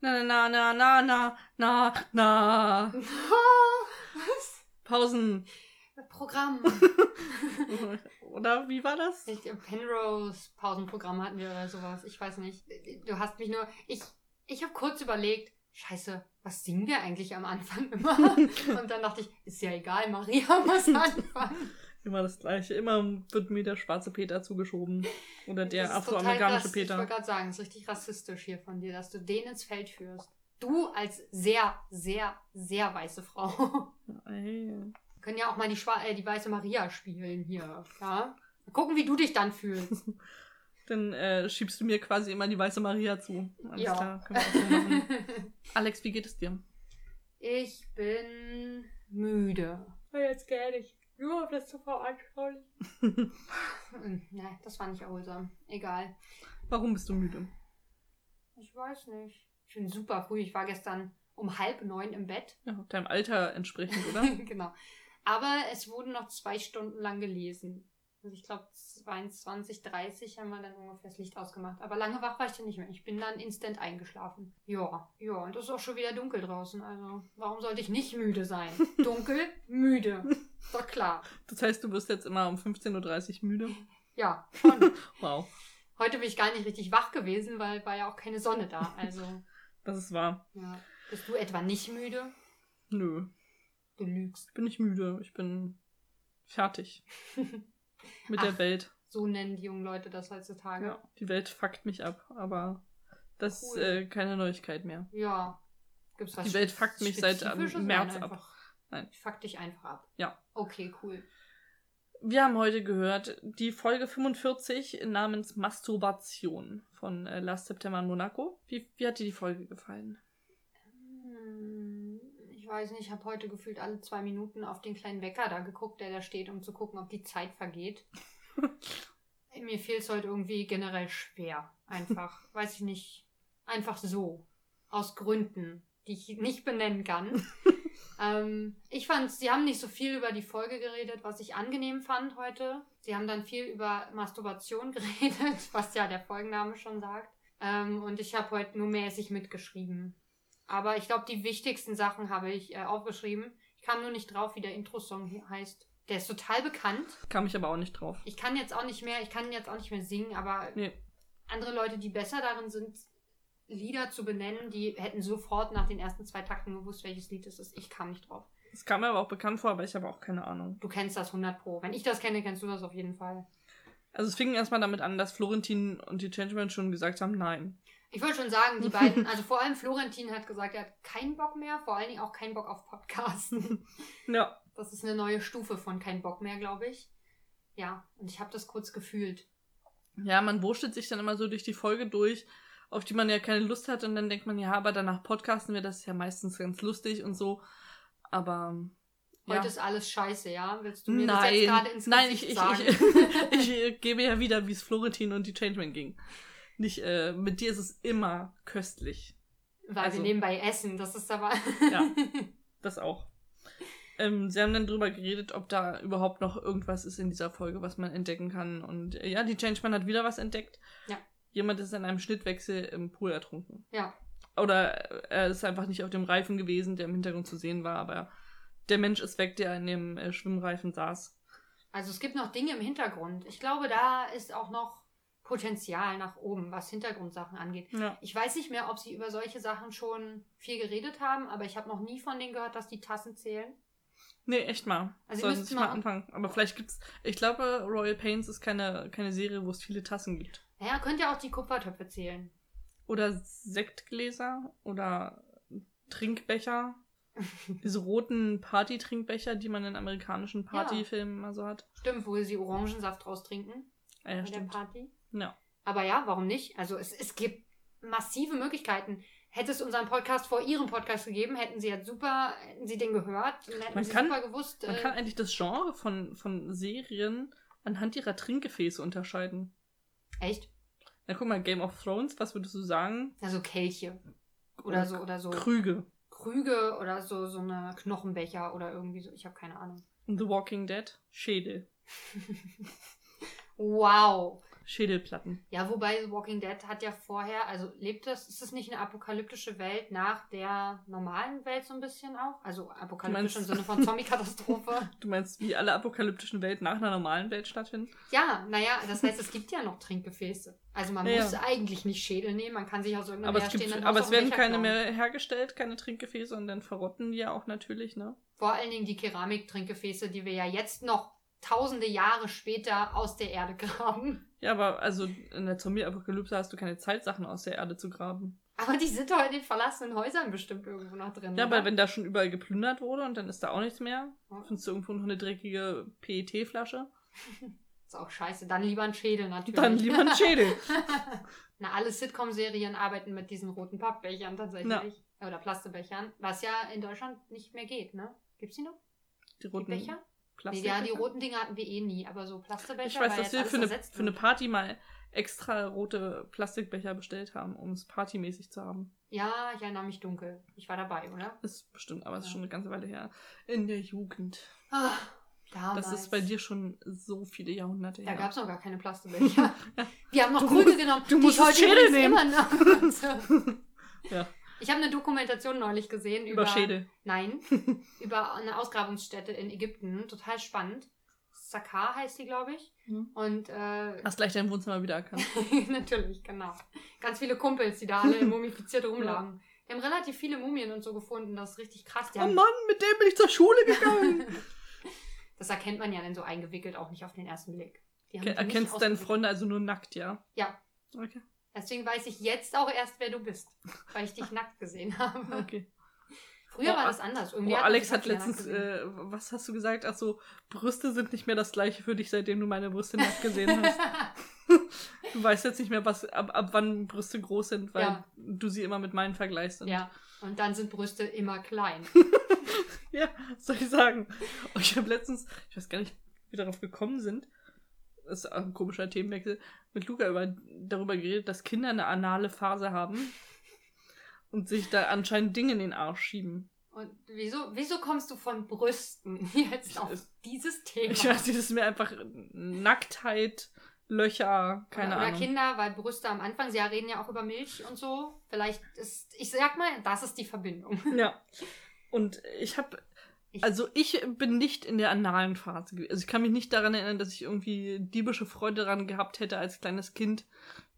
Na, na, na, na, na, na, na. Was? Pausen. Programm. Oder wie war das? Ich- Penrose Pausenprogramm hatten wir oder sowas. Ich weiß nicht. Du hast mich nur. Ich, ich habe kurz überlegt, scheiße, was singen wir eigentlich am Anfang immer? Und dann dachte ich, ist ja egal, Maria muss anfangen. Immer das gleiche. Immer wird mir der schwarze Peter zugeschoben. Oder der afroamerikanische rass- Ich Peter. wollte gerade sagen, es ist richtig rassistisch hier von dir, dass du den ins Feld führst. Du als sehr, sehr, sehr weiße Frau. Ey. Wir können ja auch mal die, Schwa äh, die weiße Maria spielen hier. Ja? Mal gucken, wie du dich dann fühlst. Dann äh, schiebst du mir quasi immer die weiße Maria zu. Alles Ja. klar, können wir auch so machen. Alex, wie geht es dir? Ich bin müde. Jetzt gerne ich. Nur auf das zu veranschaulichen. Ne, das war nicht erholsam. Egal. Warum bist du müde? Ich weiß nicht. Ich bin super früh. Ich war gestern um halb neun im Bett. Ja, deinem Alter entsprechend, oder? genau. Aber es wurden noch zwei Stunden lang gelesen. Also ich glaube 22, 30 haben wir dann ungefähr das Licht ausgemacht. Aber lange wach war ich dann nicht mehr. Ich bin dann instant eingeschlafen. Ja, ja. Und es ist auch schon wieder dunkel draußen. Also warum sollte ich nicht müde sein? Dunkel, müde. Doch klar. Das heißt, du wirst jetzt immer um 15.30 Uhr müde? Ja, schon. Wow, Heute bin ich gar nicht richtig wach gewesen, weil war ja auch keine Sonne da. Also, das ist wahr. ja. Bist du etwa nicht müde? Nö, Du lügst. ich bin nicht müde. Ich bin fertig mit Ach. der Welt. So nennen die jungen Leute das heutzutage. Ja, die Welt fuckt mich ab, aber das Cool. ist äh, keine Neuigkeit mehr. Ja. Gibt's was Die Welt fuckt mich seit ähm? März Nein, ab. Nein. Ich fuck dich einfach ab. Ja. Okay, cool. Wir haben heute gehört die Folge 45 namens Masturbation von äh, Last September in Monaco. Wie, wie hat dir die Folge gefallen? Ich weiß nicht, ich habe heute gefühlt alle zwei Minuten auf den kleinen Wecker da geguckt, der da steht, um zu gucken, ob die Zeit vergeht. Mir fiel es heute irgendwie generell schwer. Einfach, weiß ich nicht. Einfach so. Aus Gründen, die ich nicht benennen kann. ähm, ich fand, sie haben nicht so viel über die Folge geredet, was ich angenehm fand heute. Sie haben dann viel über Masturbation geredet, was ja der Folgenname schon sagt. Ähm, und ich habe heute nur mäßig mitgeschrieben. Aber ich glaube, die wichtigsten Sachen habe ich äh, aufgeschrieben. Ich kam nur nicht drauf, wie der Intro-Song heißt. Der ist total bekannt. Kam ich aber auch nicht drauf. Ich kann jetzt auch nicht mehr, ich kann jetzt auch nicht mehr singen, aber Nee. andere Leute, die besser darin sind, Lieder zu benennen, die hätten sofort nach den ersten zwei Takten gewusst, welches Lied es ist. Ich kam nicht drauf. Es kam mir aber auch bekannt vor, aber ich habe auch keine Ahnung. Du kennst das 100 Pro. Wenn ich das kenne, kennst du das auf jeden Fall. Also es fing erstmal damit an, dass Florentin und die Changeman schon gesagt haben, nein. Ich wollte schon sagen, die beiden, also vor allem Florentin hat gesagt, er hat keinen Bock mehr, vor allen Dingen auch keinen Bock auf Podcasten. Ja, Das ist eine neue Stufe von kein Bock mehr, glaube ich. Ja, und ich habe das kurz gefühlt. ja, man wurschtelt sich dann immer so durch die Folge durch, auf die man ja keine Lust hat und dann denkt man, ja, aber danach podcasten wir das ist ja meistens ganz lustig und so. Aber ja. Heute ist alles scheiße, ja? Willst du mir das Nein, jetzt gerade ins nein, Gesicht ich, ich, sagen? ich, ich äh, gebe ja wieder, wie es Florentin und die Changeman ging. Nicht, äh, mit dir ist es immer köstlich. Weil also- wir nebenbei essen, das ist aber... Ja. Das auch. Ähm, sie haben dann drüber geredet, ob da überhaupt noch irgendwas ist in dieser Folge, was man entdecken kann. Und äh, ja, die Changeman hat wieder was entdeckt. Ja. Jemand ist in einem Schnittwechsel im Pool ertrunken. ja. Oder äh, er ist einfach nicht auf dem Reifen gewesen, der im Hintergrund zu sehen war, aber der Mensch ist weg, der in dem äh, Schwimmreifen saß. Also es gibt noch Dinge im Hintergrund. Ich glaube, da ist auch noch Potenzial nach oben, was Hintergrundsachen angeht. Ja. Ich weiß nicht mehr, ob sie über solche Sachen schon viel geredet haben, aber ich habe noch nie von denen gehört, dass die Tassen zählen. Nee, echt mal. Also Sollen sich mal mal- anfangen. Aber vielleicht gibt's. Ich glaube, Royal Pains ist keine, keine Serie, wo es viele Tassen gibt. Naja, könnt ja auch die Kupfertöpfe zählen. Oder Sektgläser oder Trinkbecher. Diese roten Party-Trinkbecher, die man in amerikanischen Partyfilmen immer so hat. Stimmt, wo sie Orangensaft draus trinken Ah, ja, bei der stimmt. Party. Ja. Aber ja, warum nicht? Also es, es gibt massive Möglichkeiten. Hätte es unseren Podcast vor ihrem Podcast gegeben, hätten sie jetzt super, hätten sie den gehört und hätten Man sie kann- super gewusst. Man äh, kann eigentlich das Genre von, von Serien anhand ihrer Trinkgefäße unterscheiden. echt? Na guck mal, Game of Thrones, was würdest du sagen? Also Kelche. Oder so, oder so. Krüge. Krüge oder so, so eine Knochenbecher oder irgendwie so. Ich habe keine Ahnung. The Walking Dead? Schädel. Wow. Schädelplatten. Ja, wobei The Walking Dead hat ja vorher, also lebt das, ist es nicht eine apokalyptische Welt nach der normalen Welt so ein bisschen auch? Also apokalyptisch im Sinne von Zombie-Katastrophe. Du meinst, wie alle apokalyptischen Welten nach einer normalen Welt stattfinden? ja, naja, das heißt, es gibt ja noch Trinkgefäße. Also man Ja, muss ja. eigentlich nicht Schädel nehmen, man kann sich aus irgendeinem Aber es, gibt, aber es werden keine mehr hergestellt, keine Trinkgefäße und dann verrotten die ja auch natürlich, ne? Vor allen Dingen die Keramiktrinkgefäße, die wir ja jetzt noch tausende Jahre später aus der Erde graben. Ja, aber also in der Zombie-Apokalypse hast du keine Zeit, Sachen aus der Erde zu graben. Aber die sind doch in den verlassenen Häusern bestimmt irgendwo noch drin. Ja, weil wenn da schon überall geplündert wurde und dann ist da auch nichts mehr, Ja. findest du irgendwo noch eine dreckige PET-Flasche, Ist auch scheiße. Dann lieber ein Schädel natürlich. dann lieber ein Schädel. Na, alle Sitcom-Serien arbeiten mit diesen roten Pappbechern tatsächlich. Oder Plastebechern. Was ja in Deutschland nicht mehr geht, ne? Gibt's die noch? Die Die roten Becher? Nee, Plastikbecher. ja, die roten Dinger hatten wir eh nie, aber so Plastebecher. Ich weiß, dass wir für eine, für eine. Party mal extra rote Plastikbecher bestellt haben, um es partymäßig zu haben. Ja, ich erinnere mich dunkel. Ich war dabei, oder? Ist bestimmt, aber es ist Ja. schon eine ganze Weile her. In der Jugend. Ah, damals. Das ist bei dir schon so viele Jahrhunderte Da her. gab es noch gar keine Plastebecher. Wir haben noch Krüge genommen. du die musst ich heute Schädel nehmen. immer noch. Ja. Ich habe eine Dokumentation neulich gesehen über, Über Schädel. Nein, über eine Ausgrabungsstätte in Ägypten. Total spannend. Sakar heißt die, glaube ich. Mhm. Und äh, Hast gleich dein Wohnzimmer wieder erkannt. natürlich, genau. Ganz viele Kumpels, die da alle mumifiziert rumlagen. Die haben relativ viele Mumien und so gefunden. Das ist richtig krass. Die Oh haben, Mann, mit dem bin ich zur Schule gegangen. das erkennt man ja dann so eingewickelt auch nicht auf den ersten Blick. Erkennst deine. Freunde also nur nackt, ja? Ja. Okay. Deswegen weiß ich jetzt auch erst, wer du bist. Weil ich dich nackt gesehen habe. okay. Früher Oh, war das anders. Irgendwie Oh, hat Alex hat letztens, äh, was hast du gesagt? Ach so, Brüste sind nicht mehr das gleiche für dich, seitdem du meine Brüste nackt gesehen hast. Du weißt jetzt nicht mehr, was, ab, ab wann Brüste groß sind, weil Ja. du sie immer mit meinen vergleichst. Und ja. Und dann sind Brüste immer klein. Ja, was soll ich sagen? Und ich habe letztens, ich weiß gar nicht, wie wir darauf gekommen sind, das ist ein komischer Themenwechsel, mit Luca über, darüber geredet, dass Kinder eine anale Phase haben und sich da anscheinend Dinge in den Arsch schieben. Und wieso, wieso kommst du von Brüsten jetzt auf dieses Thema? Ich weiß das ist mir einfach Nacktheit, Löcher, keine oder, oder Ahnung. Kinder, weil Brüste am Anfang, sie reden ja auch über Milch und so. Vielleicht ist, ich sag mal, das ist die Verbindung. Ja. Und ich habe, Ich- also ich bin nicht in der analen Phase gewesen. Also ich kann mich nicht daran erinnern, dass ich irgendwie diebische Freude daran gehabt hätte, als kleines Kind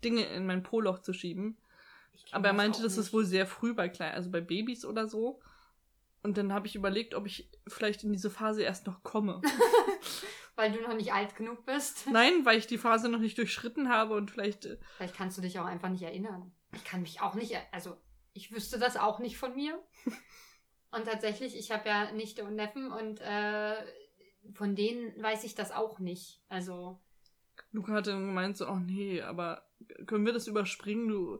Dinge in mein Poloch zu schieben. Aber er das meinte, auch das ist wohl sehr früh bei kleinen, also bei Babys oder so. Und dann habe ich überlegt, ob ich vielleicht in diese Phase erst noch komme. Weil du noch nicht alt genug bist. Nein, weil ich die Phase noch nicht durchschritten habe und vielleicht. äh, Vielleicht kannst du dich auch einfach nicht erinnern. Ich kann mich auch nicht, also ich wüsste das auch nicht von mir. Und tatsächlich, ich habe ja Nichte und Neffen und äh, von denen weiß ich das auch nicht. Also, Luca hatte gemeint so, oh nee, aber können wir das überspringen? Du,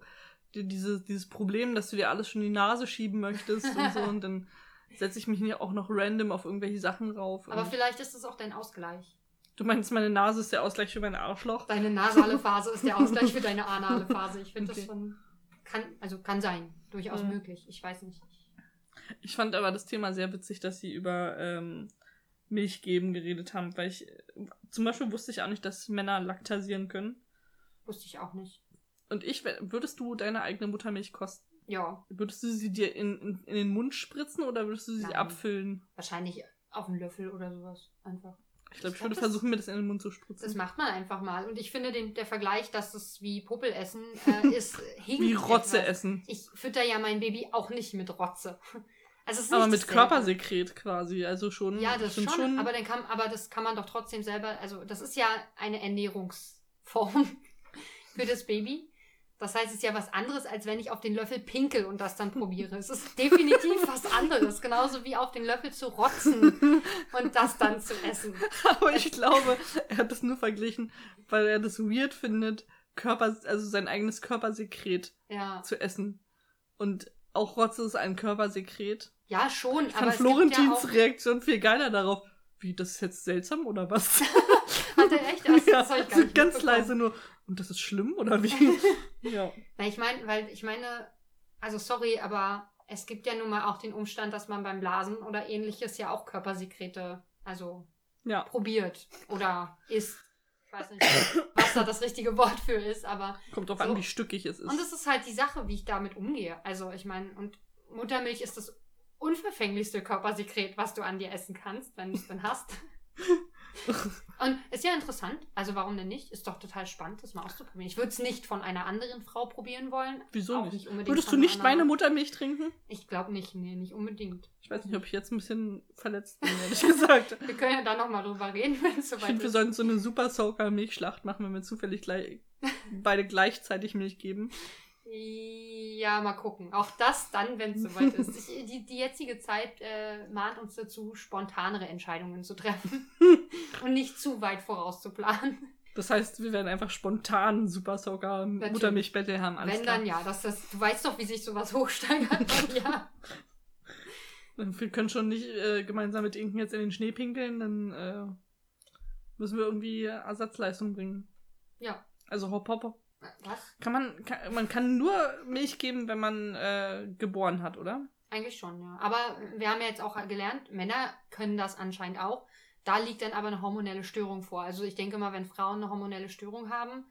die- diese, dieses Problem, dass du dir alles schon in die Nase schieben möchtest und so und dann setze ich mich auch noch random auf irgendwelche Sachen rauf. aber vielleicht ist es auch dein Ausgleich. du meinst, meine Nase ist der Ausgleich für mein Arschloch? Deine nasale Phase ist der Ausgleich für deine anale Phase. Ich finde Okay. das schon, kann, also kann sein, durchaus Ja. möglich. Ich weiß nicht. Ich fand aber das Thema sehr witzig, dass sie über ähm, Milch geben geredet haben, weil ich zum Beispiel wusste ich auch nicht, dass Männer laktasieren können. Wusste ich auch nicht. Und ich, würdest du deine eigene Muttermilch kosten? Ja, Würdest du sie dir in, in, in den Mund spritzen oder würdest du sie Nein. abfüllen? wahrscheinlich auf einen Löffel oder sowas. Einfach. Ich glaube, ich würde versuchen, mir das in den Mund zu spritzen. Das macht man einfach mal. Und ich finde, den, der Vergleich, dass es wie Popel essen äh, ist, hinkt Wie Rotze etwas. essen. Ich fütter ja mein Baby auch nicht mit Rotze. Also Aber mit dasselbe. Körpersekret quasi. Also schon. Ja, das sind schon, aber dann kann, aber das kann man doch trotzdem selber, also das ist ja eine Ernährungsform für das Baby. Das heißt, es ist ja was anderes, als wenn ich auf den Löffel pinkel und das dann probiere. Es ist definitiv was anderes. Genauso wie auf den Löffel zu rotzen und das dann zu essen. Aber ich glaube, er hat das nur verglichen, weil er das weird findet, Körper, also sein eigenes Körpersekret Ja, zu essen. Und auch Rotze ist ein Körpersekret. Ja schon, Ich aber fand es gibt ja Florentins auch, Reaktion viel geiler darauf. Wie, das ist jetzt seltsam oder was? hat er echt, das, das hab ich gar so nicht ganz leise nur. Und das ist schlimm oder wie? ja. Na, ich meine, weil ich meine, also sorry, aber es gibt ja nun mal auch den Umstand, dass man beim Blasen oder ähnliches ja auch Körpersekrete, also Ja. probiert oder isst. Ich weiß nicht, was da das richtige Wort für ist, aber. Kommt drauf So. an, wie stückig es ist. Und das ist halt die Sache, wie ich damit umgehe. Also, ich meine, und Muttermilch ist das unverfänglichste Körpersekret, was du an dir essen kannst, wenn du es dann hast. Und ist ja interessant. Also, warum denn nicht? Ist doch total spannend, das mal auszuprobieren. Ich würde es nicht von einer anderen Frau probieren wollen. Wieso nicht? unbedingt Würdest du nicht meine Muttermilch trinken? Ich glaube nicht, nee, nicht unbedingt. Ich weiß nicht, ob ich jetzt ein bisschen verletzt bin, ehrlich gesagt. Wir können ja da nochmal drüber reden, wenn es Ich soweit finde, wir ist. sollten so eine Super Soaker Milchschlacht machen, wenn wir zufällig gleich, beide gleichzeitig Milch geben. Ja, mal gucken. Auch das dann, wenn es soweit ist. Ich, die, die jetzige Zeit äh, mahnt uns dazu, spontanere Entscheidungen zu treffen und nicht zu weit vorauszuplanen. Das heißt, wir werden einfach spontan Super Soaker Muttermilch Battle haben. Alles wenn klar. dann ja, dass das, du weißt doch, wie sich sowas hochsteigert. Ja. Wir können schon nicht äh, gemeinsam mit Inken jetzt in den Schnee pinkeln, dann äh, müssen wir irgendwie Ersatzleistung bringen. Ja. Also hopp hopp. Was? Kann man, kann, man kann nur Milch geben, wenn man äh, geboren hat, oder? Eigentlich schon, ja. Aber wir haben ja jetzt auch gelernt, Männer können das anscheinend auch. Da liegt dann aber eine hormonelle Störung vor. Also ich denke mal, wenn Frauen eine hormonelle Störung haben,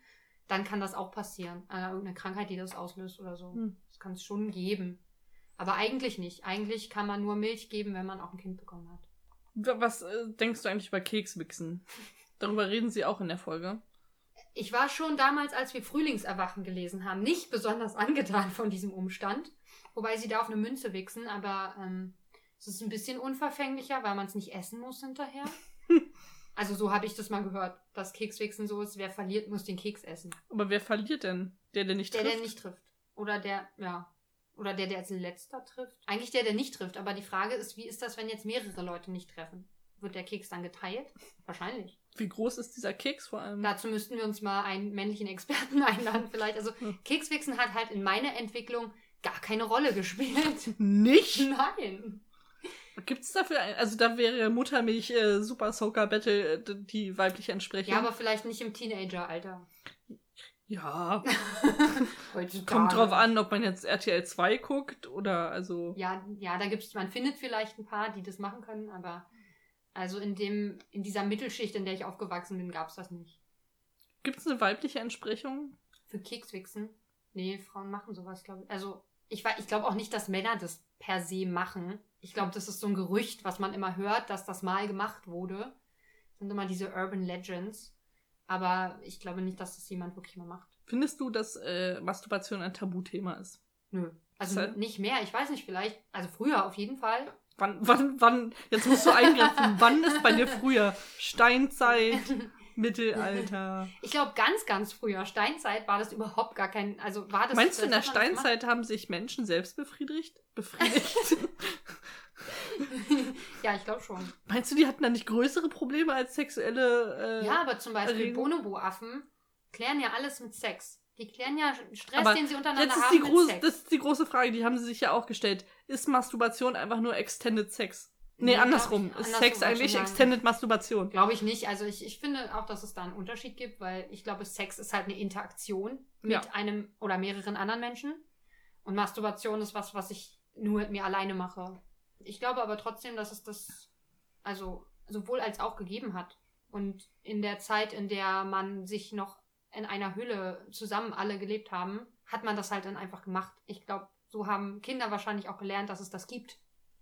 dann kann das auch passieren. Äh, irgendeine Krankheit, die das auslöst oder so. Hm. Das kann es schon geben. Aber eigentlich nicht. Eigentlich kann man nur Milch geben, wenn man auch ein Kind bekommen hat. Wa- Was äh, denkst du eigentlich über Kekswichsen? Darüber reden sie auch in der Folge. Ich war schon damals, als wir Frühlingserwachen gelesen haben, nicht besonders angetan von diesem Umstand. Wobei sie da auf eine Münze wichsen, aber ähm, es ist ein bisschen unverfänglicher, weil man es nicht essen muss hinterher. also so habe ich das mal gehört, dass Kekswichsen so ist, wer verliert, muss den Keks essen. Aber wer verliert denn? Der, der nicht Der, trifft? der nicht trifft. Oder der, ja. Oder der, der als letzter trifft. Eigentlich der, der nicht trifft. Aber die Frage ist, wie ist das, wenn jetzt mehrere Leute nicht treffen? Wird der Keks dann geteilt? Wahrscheinlich. Wie groß ist dieser Keks vor allem? Dazu müssten wir uns mal einen männlichen Experten einladen, vielleicht. Also, Hm. Kekswichsen hat halt in meiner Entwicklung gar keine Rolle gespielt. Nicht? Nein. Gibt es dafür ein, also da wäre Muttermilch äh, Super Soaker Battle äh, die weibliche Entsprechung. Ja, aber vielleicht nicht im Teenager-Alter. ja, kommt drauf an, ob man jetzt RTL 2 guckt oder also Ja, ja, da gibt's, man findet vielleicht ein paar, die das machen können, aber also in dem, in dieser Mittelschicht, in der ich aufgewachsen bin, gab's das nicht. gibt es eine weibliche Entsprechung? Für Kekswichsen? Nee, Frauen machen sowas, glaube ich. Also, ich, ich glaube auch nicht, dass Männer das per se machen. Ich glaube, das ist so ein Gerücht, was man immer hört, dass das mal gemacht wurde. Das sind immer diese Urban Legends. Aber ich glaube nicht, dass das jemand wirklich mal macht. Findest du, dass äh, Masturbation ein Tabuthema ist? Nö. Also halt- nicht mehr. Ich weiß nicht, vielleicht. Also früher auf jeden Fall. Wann, wann, wann, jetzt musst du eingreifen, wann ist bei dir früher? Steinzeit, Mittelalter. Ich glaube, ganz, ganz früher, Steinzeit, war das überhaupt gar kein. Also war das. Meinst du, in der Steinzeit haben sich Menschen selbst befriedigt? Befriedigt? ja, ich glaube schon. Meinst du, die hatten da nicht größere Probleme als sexuelle äh, Ja, aber zum Beispiel? Bonobo-Affen klären ja alles mit Sex. Die klären ja Stress, Aber den sie untereinander Jetzt ist haben die, mit groß, Sex. das ist die große Frage, die haben sie sich ja auch gestellt. Ist Masturbation einfach nur Extended Sex? Nee, Nee, andersrum. glaub Ist ich- andersrum Sex ich eigentlich. Extended Masturbation? Glaube ich nicht. Also ich, ich finde auch, dass es da einen Unterschied gibt, weil ich glaube, Sex ist halt eine Interaktion mit Ja. einem oder mehreren anderen Menschen. Und Masturbation ist was, was ich nur mit mir alleine mache. Ich glaube aber trotzdem, dass es das also sowohl als auch gegeben hat. Und in der Zeit, in der man sich noch in einer Hülle zusammen alle gelebt haben, hat man das halt dann einfach gemacht. Ich glaube, so haben Kinder wahrscheinlich auch gelernt, dass es das gibt,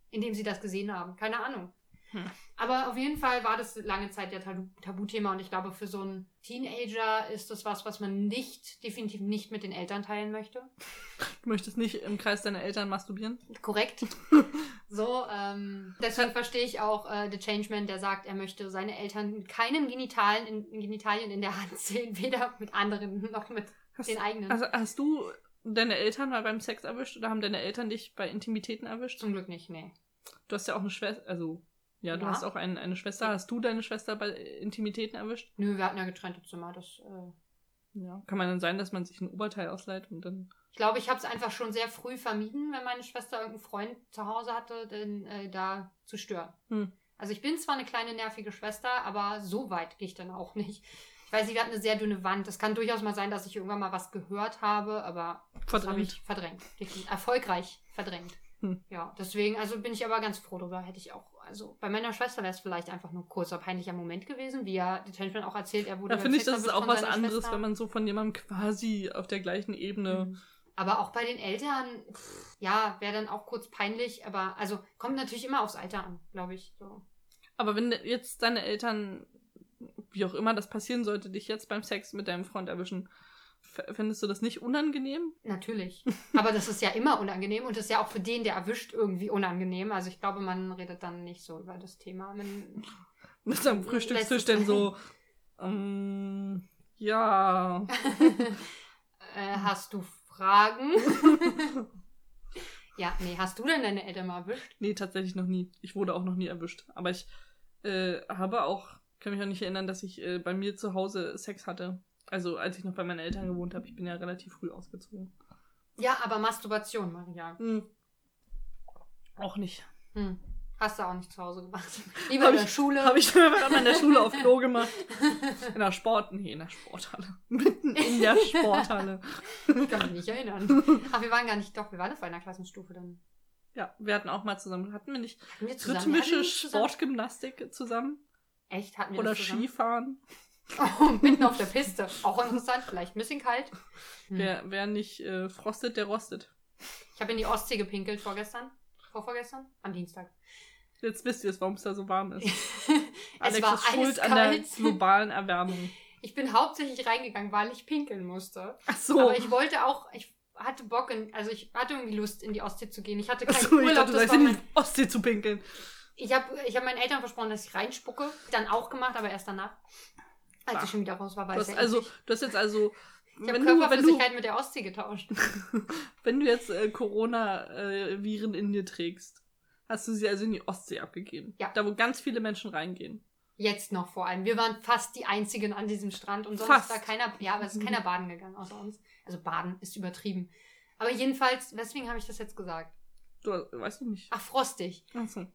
indem sie das gesehen haben. Keine Ahnung. Hm. Aber auf jeden Fall war das lange Zeit Tabu Tabuthema und ich glaube, für so einen Teenager ist das was, was man nicht, definitiv nicht mit den Eltern teilen möchte. Du möchtest nicht im Kreis deiner Eltern masturbieren? Korrekt. so, ähm, deswegen verstehe ich auch äh, The Changeman, der sagt, er möchte seine Eltern mit keinen Genitalen in, Genitalien in der Hand sehen, weder mit anderen noch mit Hast, den eigenen. also hast du deine Eltern mal beim Sex erwischt oder haben deine Eltern dich bei Intimitäten erwischt? Zum Glück nicht, nee. Du hast ja auch eine Schwester, also ja, du Ja. hast auch ein, eine Schwester. Hast du deine Schwester bei Intimitäten erwischt? Nö, wir hatten ja getrennte Zimmer. Das, äh, Ja. Kann man dann sein, dass man sich ein Oberteil ausleiht und dann. ich glaube, ich habe es einfach schon sehr früh vermieden, wenn meine Schwester irgendeinen Freund zu Hause hatte, den, äh, da zu stören. Hm. Also ich bin zwar eine kleine nervige Schwester, aber so weit gehe ich dann auch nicht. Ich weiß, sie hat eine sehr dünne Wand. Es kann durchaus mal sein, dass ich irgendwann mal was gehört habe, aber das habe Verdrängt. ich verdrängt. Erfolgreich verdrängt. Hm. Ja, deswegen, also bin ich aber ganz froh darüber. Hätte ich auch, also bei meiner Schwester wäre es vielleicht einfach nur ein kurzer peinlicher Moment gewesen, wie ja der Changeman auch erzählt, er wurde Da finde ich, das ist auch was anderes, Schwester. wenn man so von jemandem quasi auf der gleichen Ebene. Mhm. Aber auch bei den Eltern, pff, ja, wäre dann auch kurz peinlich, aber also kommt natürlich immer aufs Alter an, glaube ich. So. Aber wenn jetzt deine Eltern, wie auch immer das passieren sollte, dich jetzt beim Sex mit deinem Freund erwischen, f- fändest du das nicht unangenehm? Natürlich. Aber das ist ja immer unangenehm und das ist ja auch für den, der erwischt, irgendwie unangenehm. Also ich glaube, man redet dann nicht so über das Thema. Man, Mit am Frühstückstisch denn so, ähm, ja. äh, hast du Fragen? ja, nee, hast du denn deine Eltern mal erwischt? Nee, tatsächlich noch nie. Ich wurde auch noch nie erwischt. Aber ich äh, habe auch, kann mich auch nicht erinnern, dass ich äh, bei mir zu Hause Sex hatte. Also als ich noch bei meinen Eltern gewohnt habe. Ich bin ja relativ früh ausgezogen. Ja, aber Masturbation, Maria. Hm. Auch nicht. Hm. Hast du auch nicht zu Hause gemacht. Lieber Hab in der ich- Schule. Habe ich einfach in der Schule auf Klo gemacht. In der Sport, nee, in der Sporthalle. Mitten in der Sporthalle. Ich kann mich nicht erinnern. Ach, wir waren gar nicht, doch, wir waren auf einer Klassenstufe dann. Ja, wir hatten auch mal zusammen, hatten wir nicht Hatten wir zusammen? rhythmische wir nicht zusammen? Sportgymnastik zusammen? Echt? Hatten wir Oder das zusammen? Skifahren? Oh, mitten auf der Piste. Auch interessant, vielleicht ein bisschen kalt. Hm. Wer, wer nicht äh, frostet, der rostet. Ich habe in die Ostsee gepinkelt vorgestern. Vorvorgestern? Am Dienstag. Jetzt wisst ihr es, warum es da so warm ist. es Alex war ist schuld an der eiskalt. globalen Erwärmung. Ich bin hauptsächlich reingegangen, weil ich pinkeln musste. Ach so. Aber ich wollte auch, ich hatte Bock, in, also ich hatte irgendwie Lust, in die Ostsee zu gehen. Ich hatte Ach keinen so, ich Urlaub. dachte, du das in die Ostsee zu pinkeln. ich habe ich hab meinen Eltern versprochen, dass ich reinspucke. Dann auch gemacht, aber erst danach. Als ich schon wieder raus war, hast, ja also, du hast jetzt also, Ich habe wenn du, Körperflüssigkeit mit der Ostsee getauscht. wenn du jetzt äh, Corona-Viren in dir trägst, hast du sie also in die Ostsee abgegeben. Ja. Da, wo ganz viele Menschen reingehen. Jetzt noch vor allem. Wir waren fast die einzigen an diesem Strand und sonst Fast. war keiner, ja, aber es ist keiner baden gegangen außer uns. Also baden ist übertrieben. Aber jedenfalls, weswegen habe ich das jetzt gesagt? Du weißt du nicht. Ach, frostig. Ach so.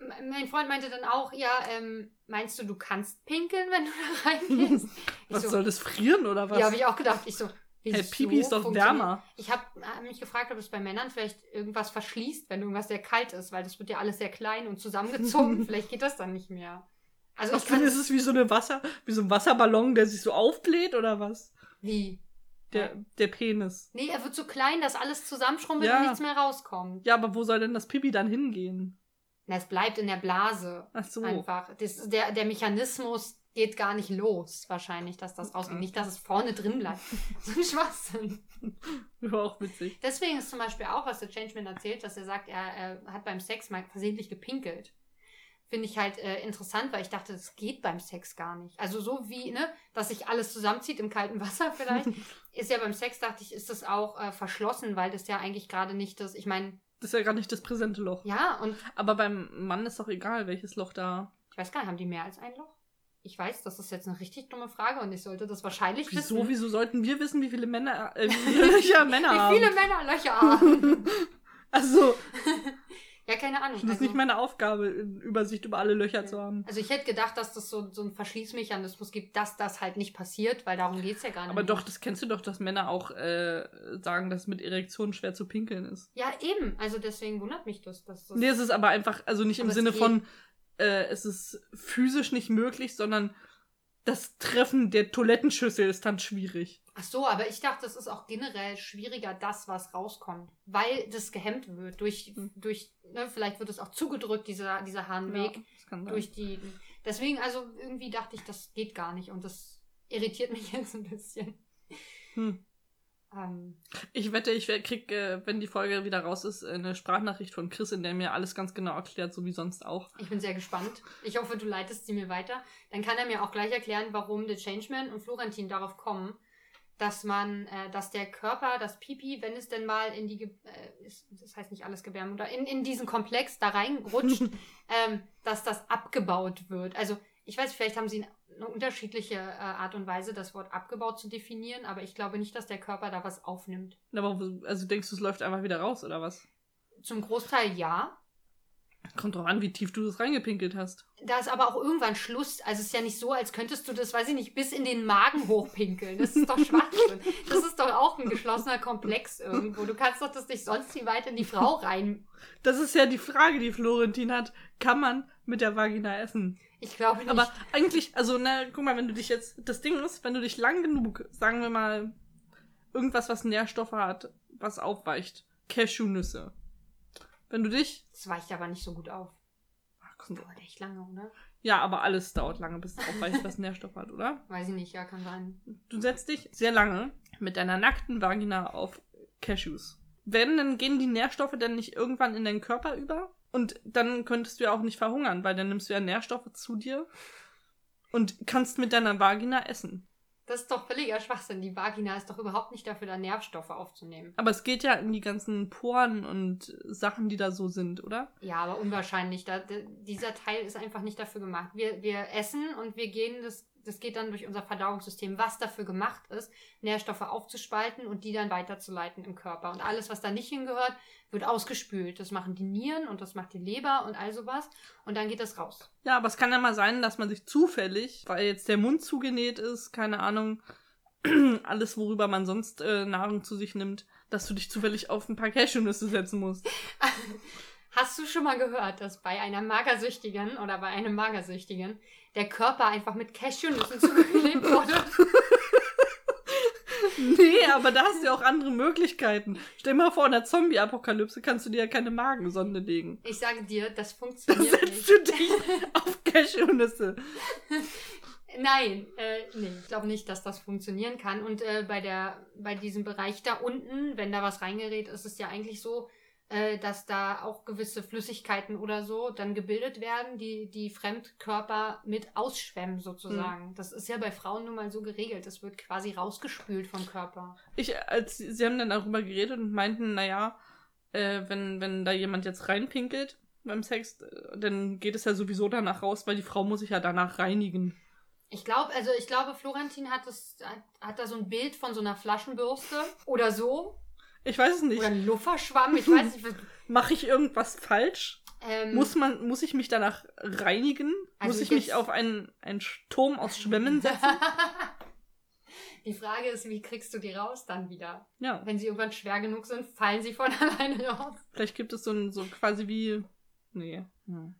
Mein Freund meinte dann auch, ja, ähm, meinst du, du kannst pinkeln, wenn du da reingehst? Was so, soll das frieren oder was? Ja, habe ich auch gedacht. Ich so, hey, wieso Pipi ist doch wärmer. Ich habe hab mich gefragt, ob es bei Männern vielleicht irgendwas verschließt, wenn irgendwas sehr kalt ist, weil das wird ja alles sehr klein und zusammengezogen. vielleicht geht das dann nicht mehr. Also Was denn, ist es wie so eine Wasser, wie so ein Wasserballon, der sich so aufbläht oder was? Wie? Der, der Penis. Nee, er wird so klein, dass alles zusammenschrumpelt Ja. und nichts mehr rauskommt. Ja, aber wo soll denn das Pipi dann hingehen? Na, es bleibt in der Blase. Ach so. Einfach. Das, der, der Mechanismus geht gar nicht los, wahrscheinlich, dass das rausgeht. Nicht, dass es vorne drin bleibt. so ein Schwachsinn. War auch witzig. Deswegen ist zum Beispiel auch, was der Changeman erzählt, dass er sagt, er, er hat beim Sex mal versehentlich gepinkelt. Finde ich halt äh, interessant, weil ich dachte, das geht beim Sex gar nicht. Also so wie, ne, dass sich alles zusammenzieht im kalten Wasser vielleicht, ist ja beim Sex, dachte ich, ist das auch äh, verschlossen, weil das ja eigentlich gerade nicht das, ich meine, Das ist ja gerade nicht das präsente Loch. ja, und Aber beim Mann ist doch egal, welches Loch da. ich weiß gar nicht, haben die mehr als ein Loch? Ich weiß, das ist jetzt eine richtig dumme Frage und ich sollte das wahrscheinlich Wieso, wissen. wieso sollten wir wissen, wie viele Männer, äh, wie viele Löcher Männer Wie haben? viele Männer Löcher haben. Also, ja, keine Ahnung. das ist Also, nicht meine Aufgabe, Übersicht über alle Löcher zu haben. also ich hätte gedacht, dass das so, so einen Verschließmechanismus gibt, dass das halt nicht passiert, weil darum geht es ja gar nicht. Aber doch, das kennst du doch, dass Männer auch äh, sagen, dass mit Erektion schwer zu pinkeln ist. Ja, eben. Also deswegen wundert mich das. Dass das Nee, es ist aber einfach, also nicht im Sinne von, äh, es ist physisch nicht möglich, sondern das Treffen der Toilettenschüssel ist dann schwierig. Ach so, aber ich dachte, es ist auch generell schwieriger, das, was rauskommt. Weil das gehemmt wird. Durch, Hm. durch ne, vielleicht wird es auch zugedrückt, dieser, dieser Harnweg. Ja, das kann sein. durch die. Deswegen, also irgendwie dachte ich, das geht gar nicht und das irritiert mich jetzt ein bisschen. Hm. Ähm, Ich wette, ich krieg, äh, wenn die Folge wieder raus ist, eine Sprachnachricht von Chris, in der mir alles ganz genau erklärt, so wie sonst auch. ich bin sehr gespannt. Ich hoffe, du leitest sie mir weiter. Dann kann er mir auch gleich erklären, warum The Changeman und Florentin darauf kommen, dass man, äh, dass der Körper, das Pipi, wenn es denn mal in die, äh, ist, das heißt nicht alles Gebärmutter, in, in diesen Komplex da reinrutscht, ähm, dass das abgebaut wird. Also ich weiß, vielleicht haben sie eine unterschiedliche äh, Art und Weise, das Wort abgebaut zu definieren, aber ich glaube nicht, dass der Körper da was aufnimmt. Aber also denkst du, es läuft einfach wieder raus, oder was? Zum Großteil ja. Kommt drauf an, wie tief du das reingepinkelt hast. Da ist aber auch irgendwann Schluss. Also es ist ja nicht so, als könntest du das, weiß ich nicht, bis in den Magen hochpinkeln. Das ist doch Schwachsinn. Das ist doch auch ein geschlossener Komplex irgendwo. Du kannst doch das nicht sonst wie weit in die Frau rein. Das ist ja die Frage, die Florentin hat. Kann man mit der Vagina essen? Ich glaube nicht. Aber eigentlich, also, na, guck mal, wenn du dich jetzt, das Ding ist, wenn du dich lang genug, sagen wir mal, irgendwas, was Nährstoffe hat, was aufweicht, Cashewnüsse. Wenn du dich, das weicht aber nicht so gut auf. ach, komm, Dauert echt lange, oder? ja, aber alles dauert lange, bis es aufweicht, was Nährstoffe hat, oder? Weiß ich nicht, ja, kann sein. Du setzt dich sehr lange mit deiner nackten Vagina auf Cashews. Wenn, dann gehen die Nährstoffe dann nicht irgendwann in deinen Körper über? Und dann könntest du ja auch nicht verhungern, weil dann nimmst du ja Nährstoffe zu dir und kannst mit deiner Vagina essen. Das ist doch völliger Schwachsinn. Die Vagina ist doch überhaupt nicht dafür, da Nährstoffe aufzunehmen. Aber es geht ja in die ganzen Poren und Sachen, die da so sind, oder? Ja, aber unwahrscheinlich. Da, dieser Teil ist einfach nicht dafür gemacht. Wir, wir essen und wir gehen, das, das geht dann durch unser Verdauungssystem, was dafür gemacht ist, Nährstoffe aufzuspalten und die dann weiterzuleiten im Körper. Und alles, was da nicht hingehört, wird ausgespült. Das machen die Nieren und das macht die Leber und all sowas. Und dann geht das raus. Ja, aber es kann ja mal sein, dass man sich zufällig, weil jetzt der Mund zugenäht ist, keine Ahnung, alles, worüber man sonst äh, Nahrung zu sich nimmt, dass du dich zufällig auf ein paar Cashewnüsse setzen musst. Hast du schon mal gehört, dass bei einer Magersüchtigen oder bei einem Magersüchtigen der Körper einfach mit Cashewnüssen zugeklebt wurde? Nee, aber da hast du ja auch andere Möglichkeiten. Stell dir mal vor, in der Zombie-Apokalypse kannst du dir ja keine Magensonde legen. Ich sage dir, das funktioniert setzt nicht. du dich auf Cashewnüsse. Nein, äh, nee, ich glaube nicht, dass das funktionieren kann. Und äh, bei der, bei diesem Bereich da unten, wenn da was reingerät, ist es ja eigentlich so, äh, dass da auch gewisse Flüssigkeiten oder so dann gebildet werden, die die Fremdkörper mit ausschwemmen sozusagen. Das ist ja bei Frauen nun mal so geregelt. Das wird quasi rausgespült vom Körper. Ich, als sie haben dann darüber geredet und meinten, naja, äh, wenn, wenn da jemand jetzt reinpinkelt beim Sex, äh, dann geht es ja sowieso danach raus, weil die Frau muss sich ja danach reinigen. Ich glaube, also ich glaube, Florentin hat das, hat, hat da so ein Bild von so einer Flaschenbürste oder so. Ich weiß es nicht. Oder ein Lufferschwamm, ich weiß nicht. was- Mache ich irgendwas falsch? Ähm, Muss man, muss ich mich danach reinigen? Also muss ich mich auf einen, einen Sturm aus Schwämmen setzen? Die Frage ist, wie kriegst du die raus dann wieder? Ja, Wenn sie irgendwann schwer genug sind, fallen sie von alleine raus. vielleicht gibt es so ein, so quasi wie, nee, hm.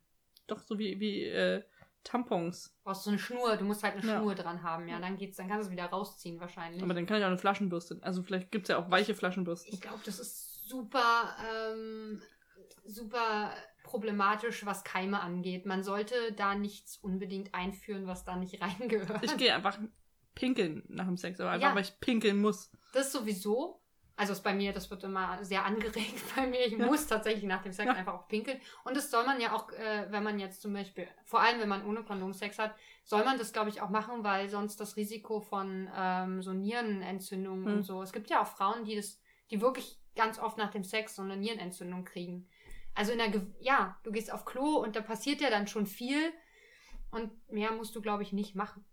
doch so wie, wie, äh, Tampons. Du brauchst so eine Schnur, du musst halt eine Ja. Schnur dran haben, ja. Dann geht's, dann kannst du es wieder rausziehen wahrscheinlich. Aber dann kann ich auch eine Flaschenbürste. Also vielleicht gibt es ja auch weiche Flaschenbürsten. ich glaube, das ist super, ähm, super problematisch, was Keime angeht. Man sollte da nichts unbedingt einführen, was da nicht reingehört. Ich gehe einfach pinkeln nach dem Sex, aber einfach, Ja. weil ich pinkeln muss. Das sowieso. Also ist bei mir, das wird immer sehr angeregt bei mir. Ich muss tatsächlich nach dem Sex Ja. einfach auch pinkeln. Und das soll man ja auch, äh, wenn man jetzt zum Beispiel, vor allem wenn man ohne Kondom Sex hat, soll man das, glaube ich, auch machen, weil sonst das Risiko von ähm, so Nierenentzündungen Hm. und so. Es gibt ja auch Frauen, die das, die wirklich ganz oft nach dem Sex so eine Nierenentzündung kriegen. Also in der, Ge ja, du gehst auf Klo und da passiert ja dann schon viel. Und mehr musst du, glaube ich, nicht machen.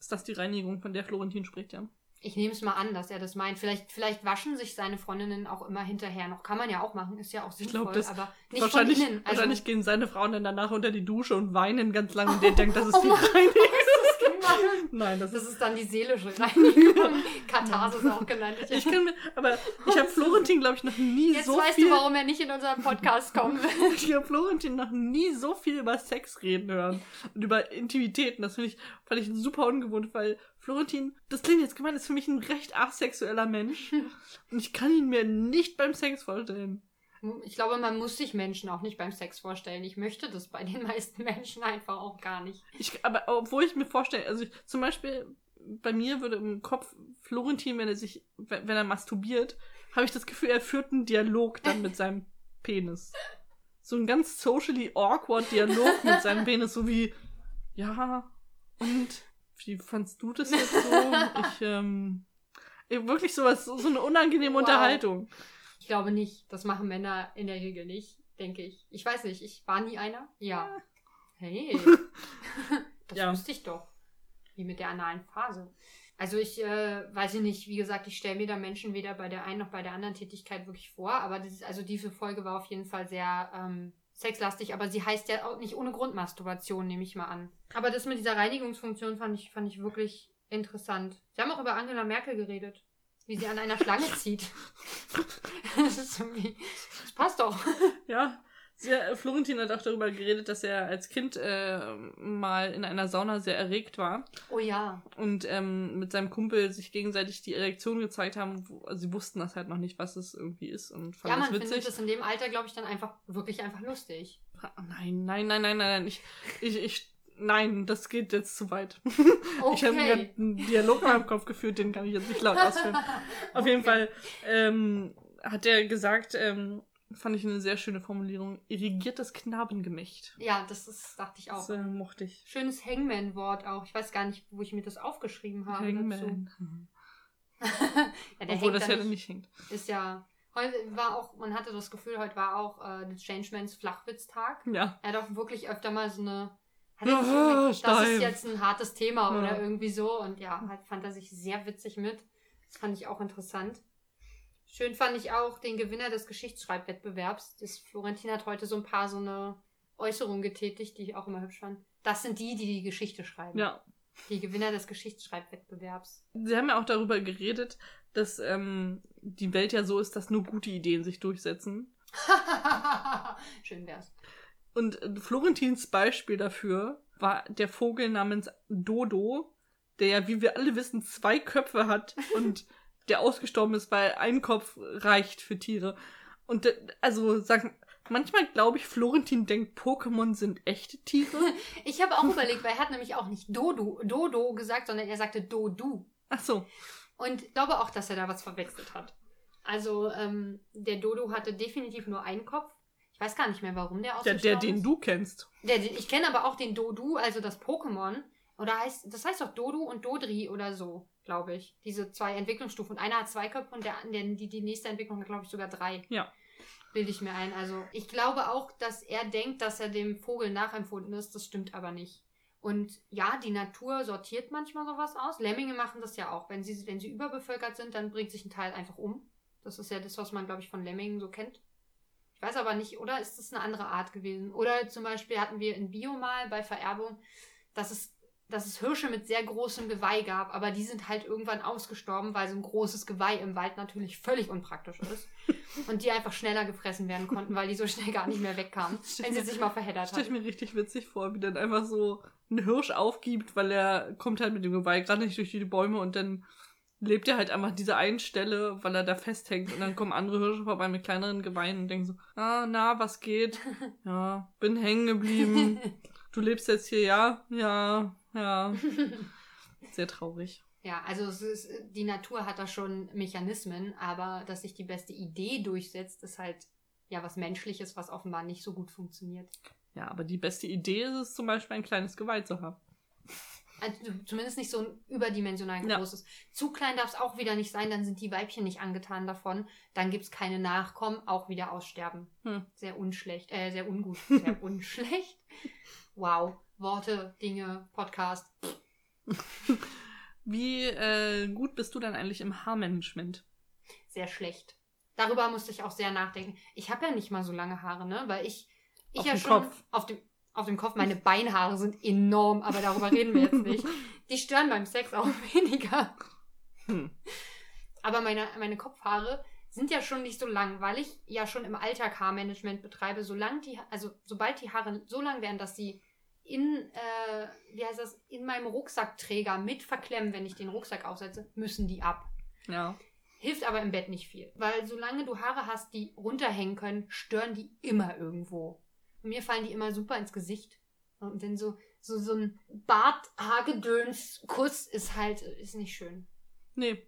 Ist das die Reinigung, von der Florentin spricht, ja? Ich nehme es mal an, dass er das meint. Vielleicht, vielleicht waschen sich seine Freundinnen auch immer hinterher noch. Kann man ja auch machen, ist ja auch sinnvoll, glaub, das- aber nicht wahrscheinlich, von innen. Also, wahrscheinlich gehen seine Frauen dann danach unter die Dusche und weinen ganz lange und der denkt, das ist Oh die Mann. Nein, das Das ist. dann die seelische Reinigung. Katharsis auch genannt. Ich kann mir, aber ich habe Florentin, glaube ich, noch nie Jetzt so weißt viel. du, warum er nicht in unseren Podcast kommen will. Ich habe Florentin noch nie so viel über Sex reden hören und über Intimitäten. Das finde ich, fand ich super ungewohnt, weil Florentin, das klingt jetzt gemein, ist für mich ein recht asexueller Mensch und ich kann ihn mir nicht beim Sex vorstellen. Ich glaube, man muss sich Menschen auch nicht beim Sex vorstellen. Ich möchte das bei den meisten Menschen einfach auch gar nicht. Ich, aber obwohl ich mir vorstelle, also ich, zum Beispiel bei mir würde im Kopf Florentin, wenn er sich, wenn er masturbiert, habe ich das Gefühl, er führt einen Dialog dann mit seinem Penis. So ein ganz socially awkward Dialog mit seinem Penis, so wie, ja, und wie fandst du das jetzt so? Ich, ähm, wirklich sowas, so, so eine unangenehme Wow. Unterhaltung. Ich glaube nicht. Das machen Männer in der Regel nicht, denke ich. Ich weiß nicht, ich war nie einer. Ja. Hey. das Ja. wusste ich doch. Wie mit der analen Phase. Also ich äh, weiß ich nicht, wie gesagt, ich stelle mir da Menschen weder bei der einen noch bei der anderen Tätigkeit wirklich vor, aber das ist, also diese Folge war auf jeden Fall sehr, ähm, sexlastig, aber sie heißt ja auch nicht ohne Grund Masturbation, nehme ich mal an. Aber das mit dieser Reinigungsfunktion fand ich, fand ich wirklich interessant. Sie haben auch über Angela Merkel geredet, wie sie an einer Schlange zieht. das ist irgendwie, das passt doch. Ja. Sehr, Florentin hat auch darüber geredet, dass er als Kind äh, mal in einer Sauna sehr erregt war Oh ja. und ähm, mit seinem Kumpel sich gegenseitig die Erektion gezeigt haben. Wo, also sie wussten das halt noch nicht, was es irgendwie ist und Ja, fanden man das witzig. findet das in dem Alter, glaube ich, dann einfach wirklich einfach lustig. Nein, nein, nein, nein, nein, nein. Ich, ich, ich, nein, das geht jetzt zu weit. Ich habe Okay. einen Dialog in meinem Kopf geführt, den kann ich jetzt nicht laut ausführen. Auf jeden Fall ähm, hat er gesagt, ähm, fand ich eine sehr schöne Formulierung, irrigiertes Knabengemächt. Ja, das ist, dachte ich auch. Das äh, mochte ich. Schönes Hangman-Wort auch. Ich weiß gar nicht, wo ich mir das aufgeschrieben habe. Hangman. Ja, der Obwohl das da ja nicht. nicht hängt. Ist ja. Heute war auch, man hatte das Gefühl, heute war auch äh, der Changemans Flachwitztag. Ja. Er hat auch wirklich öfter mal so eine. Er Ah, das ist jetzt ein hartes Thema Ja. oder irgendwie so. Und ja, halt fand er sich sehr witzig mit. Das fand ich auch interessant. Schön fand ich auch den Gewinner des Geschichtsschreibwettbewerbs. Das Florentin hat heute so ein paar so eine Äußerungen getätigt, die ich auch immer hübsch fand. Das sind die, die die Geschichte schreiben. Ja. Die Gewinner des Geschichtsschreibwettbewerbs. Sie haben ja auch darüber geredet, dass ähm, die Welt ja so ist, dass nur gute Ideen sich durchsetzen. Schön wär's. Und Florentins Beispiel dafür war der Vogel namens Dodo, der ja, wie wir alle wissen, zwei Köpfe hat und der ausgestorben ist, weil ein Kopf reicht für Tiere. Und äh, also sagen, manchmal glaube ich, Florentin denkt, Pokémon sind echte Tiere. Ich habe auch überlegt, weil er hat nämlich auch nicht Dodo, Dodo gesagt, sondern er sagte Dodu. Ach so. Und ich glaube auch, dass er da was verwechselt hat. Also, ähm, der Dodo hatte definitiv nur einen Kopf. Ich weiß gar nicht mehr, warum der Der, ausgestorben der, den ist. du kennst. Der, den- ich kenne aber auch den Dodu, also das Pokémon. Oder heißt, das heißt doch Dodu und Dodri oder so, glaube ich. Diese zwei Entwicklungsstufen. Und einer hat zwei Köpfe und der, der, die, die nächste Entwicklung hat, glaube ich, sogar drei. Ja. Bilde ich mir ein. Also, ich glaube auch, dass er denkt, dass er dem Vogel nachempfunden ist. Das stimmt aber nicht. Und ja, die Natur sortiert manchmal sowas aus. Lemminge machen das ja auch. Wenn sie, wenn sie überbevölkert sind, dann bringt sich ein Teil einfach um. Das ist ja das, was man, glaube ich, von Lemmingen so kennt. Ich weiß aber nicht, oder ist das eine andere Art gewesen? Oder zum Beispiel hatten wir in Bio mal bei Vererbung, dass es, dass es Hirsche mit sehr großem Geweih gab, aber die sind halt irgendwann ausgestorben, weil so ein großes Geweih im Wald natürlich völlig unpraktisch ist. und die einfach schneller gefressen werden konnten, weil die so schnell gar nicht mehr wegkamen, wenn sie sich mal verheddert Stell ich haben. mir richtig witzig vor, wie dann einfach so ein Hirsch aufgibt, weil er kommt halt mit dem Geweih gerade nicht durch die Bäume und dann lebt er halt einfach diese einen Stelle, weil er da festhängt und dann kommen andere Hirsche vorbei mit kleineren Geweihen und denken so, ah, na, was geht? Ja, bin hängen geblieben. Du lebst jetzt hier, ja? Ja, ja. Sehr traurig. Ja, also ist, die Natur hat da schon Mechanismen, aber dass sich die beste Idee durchsetzt, ist halt ja was Menschliches, was offenbar nicht so gut funktioniert. Ja, aber die beste Idee ist es zum Beispiel, ein kleines Geweih zu haben. Also zumindest nicht so ein überdimensional Ja. großes. Zu klein darf es auch wieder nicht sein, dann sind die Weibchen nicht angetan davon. Dann gibt es keine Nachkommen, auch wieder aussterben. Hm. Sehr unschlecht, äh, sehr ungut, sehr unschlecht. Wow. Worte, Dinge, Podcast. Wie äh, gut bist du denn eigentlich im Haarmanagement? sehr schlecht. Darüber musste ich auch sehr nachdenken. Ich habe ja nicht mal so lange Haare, ne? Weil ich, ich Auf ja schon Kopf. auf dem auf dem Kopf. Meine Beinhaare sind enorm, aber darüber reden wir jetzt nicht. Die stören beim Sex auch weniger. Hm. Aber meine, meine Kopfhaare sind ja schon nicht so lang, weil ich ja schon im Alltag Haarmanagement betreibe. Solange die, also sobald die Haare so lang werden, dass sie in, äh, wie heißt das, in meinem Rucksackträger mit verklemmen, wenn ich den Rucksack aufsetze, müssen die ab. Ja. Hilft aber im Bett nicht viel. Weil solange du Haare hast, die runterhängen können, stören die immer irgendwo. Und mir fallen die immer super ins Gesicht. Und dann so, so, so ein Bart-Haargedöns-Kuss ist halt, ist nicht schön. Nee.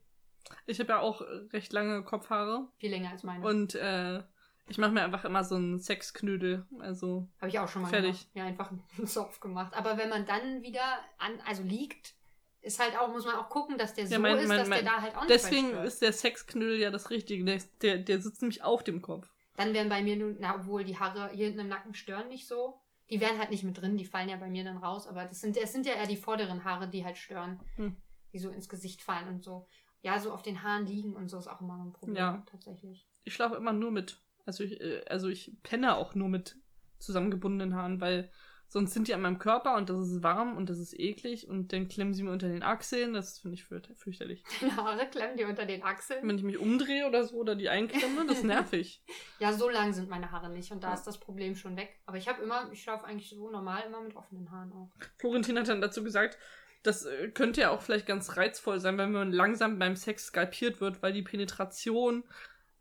Ich habe ja auch recht lange Kopfhaare Viel länger als meine. und äh, ich mache mir einfach immer so einen Sexknödel. Also, Habe ich auch schon mal Fertig. gemacht. Ja, einfach einen Zopf gemacht. Aber wenn man dann wieder an, also liegt, ist halt auch, muss man auch gucken, dass der so Ja, mein- ist, mein- dass mein- der da halt auch nicht deswegen ist der Sexknödel ja das Richtige. Der, der, der sitzt nämlich auf dem Kopf. Dann wären bei mir nur, na, obwohl die Haare hier hinten im Nacken stören nicht so. Die wären halt nicht mit drin, die fallen ja bei mir dann raus. Aber das sind, es sind ja eher die vorderen Haare, die halt stören. Hm. Die so ins Gesicht fallen und so. Ja, so auf den Haaren liegen und so ist auch immer so ein Problem, Ja. tatsächlich. Ich schlafe immer nur mit. Also ich, äh, also ich penne auch nur mit zusammengebundenen Haaren, weil sonst sind die an meinem Körper und das ist warm und das ist eklig und dann klemmen sie mir unter den Achseln. Das finde ich fürcht- fürchterlich. Deine Haare klemmen dir unter den Achseln. Wenn ich mich umdrehe oder so oder die einklemme, das ist nervig. Ja, so lang sind meine Haare nicht und da ist das Problem schon weg. Aber ich habe immer, ich schlafe eigentlich so normal immer mit offenen Haaren auf. Florentin hat dann dazu gesagt, das äh, könnte ja auch vielleicht ganz reizvoll sein, wenn man langsam beim Sex skalpiert wird, weil die Penetration